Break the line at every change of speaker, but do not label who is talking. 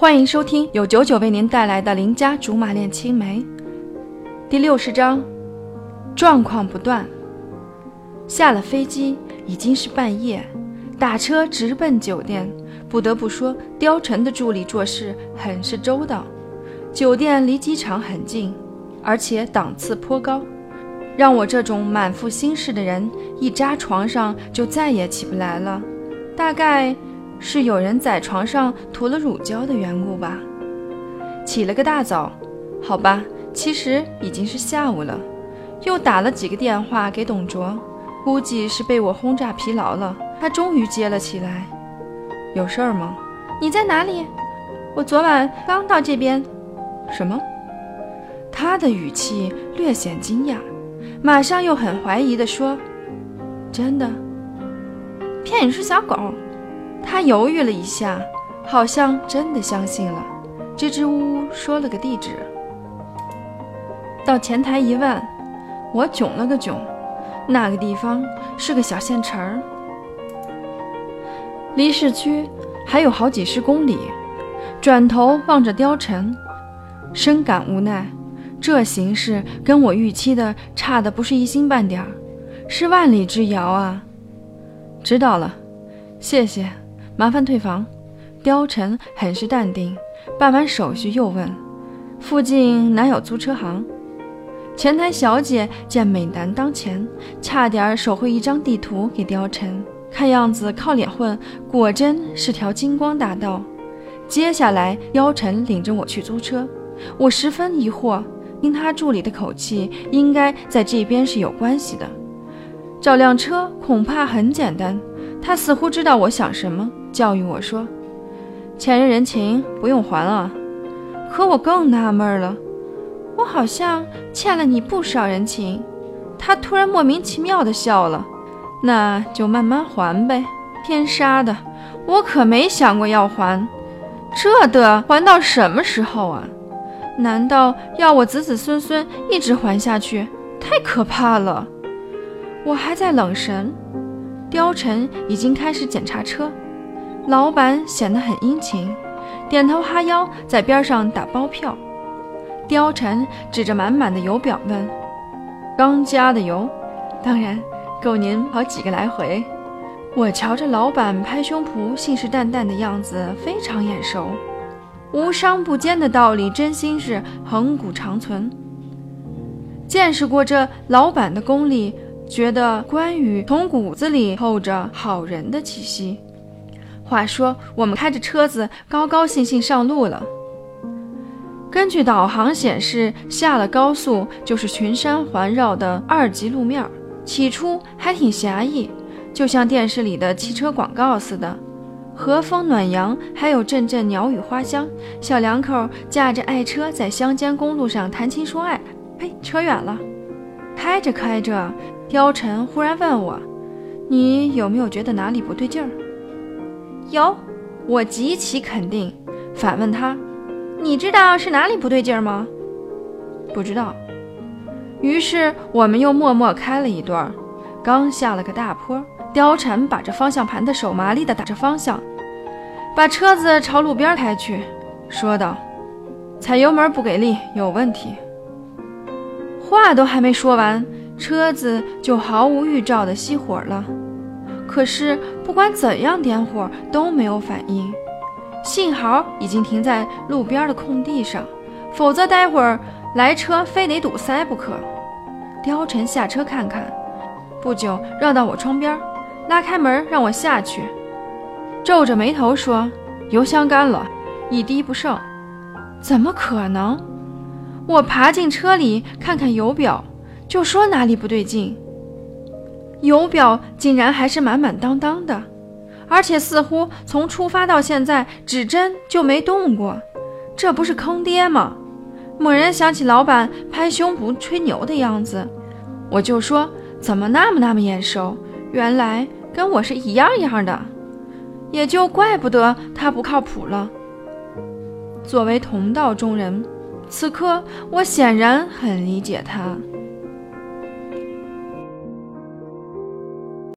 欢迎收听由九九为您带来的《邻家竹马恋青梅》第六十章，状况不断。下了飞机已经是半夜，打车直奔酒店。不得不说，貂蝉的助理做事很是周到。酒店离机场很近，而且档次颇高，让我这种满腹心事的人一扎床上就再也起不来了。大概。是有人在床上涂了乳胶的缘故吧？起了个大早，好吧，其实已经是下午了。又打了几个电话给董卓，估计是被我轰炸疲劳了。他终于接了起来：“有事儿吗？
你在哪里？我昨晚刚到这边。
什么？”他的语气略显惊讶，马上又很怀疑地说：“真的？
骗你是小狗？”
他犹豫了一下，好像真的相信了，支支吾吾说了个地址。到前台一问，我囧了个囧，那个地方是个小县城儿，离市区还有好几十公里。转头望着貂蝉，深感无奈，这形势跟我预期的差的不是一星半点儿，是万里之遥啊！知道了，谢谢。麻烦退房。貂蝉很是淡定，办完手续又问：“附近哪有租车行？”前台小姐见美男当前，差点手绘一张地图给貂蝉，看样子靠脸混果真是条金光大道。接下来，貂蝉领着我去租车，我十分疑惑，听他助理的口气，应该在这边是有关系的。找辆车恐怕很简单，他似乎知道我想什么。教育我说：“欠人人情不用还啊。”可我更纳闷了，我好像欠了你不少人情。他突然莫名其妙地笑了：“那就慢慢还呗。”天杀的，我可没想过要还，这得还到什么时候啊？难道要我子子孙孙一直还下去？太可怕了！我还在冷神，貂蝉已经开始检查车。老板显得很殷勤，点头哈腰，在边上打包票。貂蝉指着满满的油表问：“刚加的油，当然够您跑几个来回。”我瞧着老板拍胸脯、信誓旦旦的样子，非常眼熟。无商不奸的道理，真心是恒古长存。见识过这老板的功力，觉得关羽从骨子里透着好人的气息。话说，我们开着车子高高兴兴上路了。根据导航显示，下了高速就是群山环绕的二级路面。起初还挺狭义，就像电视里的汽车广告似的，和风暖阳，还有阵阵鸟语花香。小两口驾着爱车在乡间公路上谈情说爱。呸，扯远了。开着开着，貂蝉忽然问我：“你有没有觉得哪里不对劲儿？”
有，
我极其肯定。反问他：“
你知道是哪里不对劲吗？”
不知道。于是我们又默默开了一段，刚下了个大坡，貂蝉把着方向盘的手麻利地打着方向，把车子朝路边开去，说道：“踩油门不给力，有问题。”话都还没说完，车子就毫无预兆地熄火了。可是不管怎样点火都没有反应，幸好已经停在路边的空地上，否则待会儿来车非得堵塞不可。貂蝉下车看看，不久绕到我窗边，拉开门让我下去，皱着眉头说：“油箱干了，一滴不剩。”怎么可能？我爬进车里看看油表，就说哪里不对劲。油表竟然还是满满当当的，而且似乎从出发到现在指针就没动过，这不是坑爹吗？猛然想起老板拍胸脯吹牛的样子，我就说怎么那么那么眼熟，原来跟我是一样一样的，也就怪不得他不靠谱了。作为同道中人，此刻我显然很理解他。